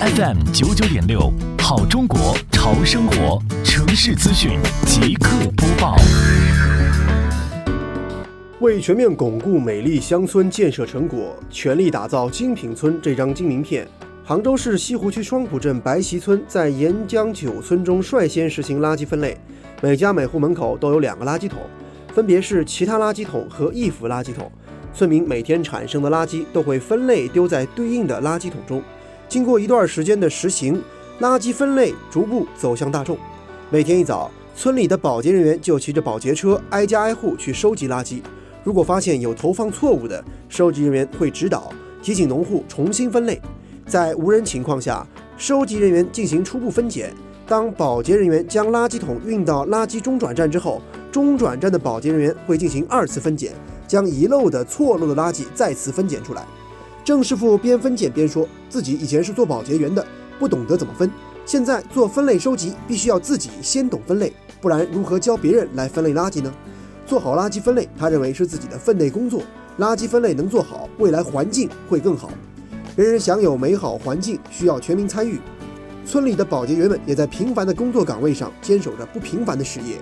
FM 九九点六，好中国潮生活城市资讯即刻播报。为全面巩固美丽乡村建设成果，全力打造精品村这张金名片，杭州市西湖区双浦镇白溪村在沿江九村中率先实行垃圾分类，每家每户门口都有两个垃圾桶，分别是其他垃圾桶和易腐垃圾桶。村民每天产生的垃圾都会分类丢在对应的垃圾桶中。经过一段时间的实行，垃圾分类逐步走向大众。每天一早，村里的保洁人员就骑着保洁车挨家挨户去收集垃圾。如果发现有投放错误的，收集人员会指导提醒农户重新分类。在无人情况下，收集人员进行初步分拣。当保洁人员将垃圾桶运到垃圾中转站之后，中转站的保洁人员会进行二次分拣。将遗漏的、错漏的垃圾再次分拣出来。郑师傅边分拣边说：“自己以前是做保洁员的，不懂得怎么分。现在做分类收集，必须要自己先懂分类，不然如何教别人来分类垃圾呢？做好垃圾分类，他认为是自己的分内工作。垃圾分类能做好，未来环境会更好。人人享有美好环境，需要全民参与。村里的保洁员们也在平凡的工作岗位上坚守着不平凡的事业。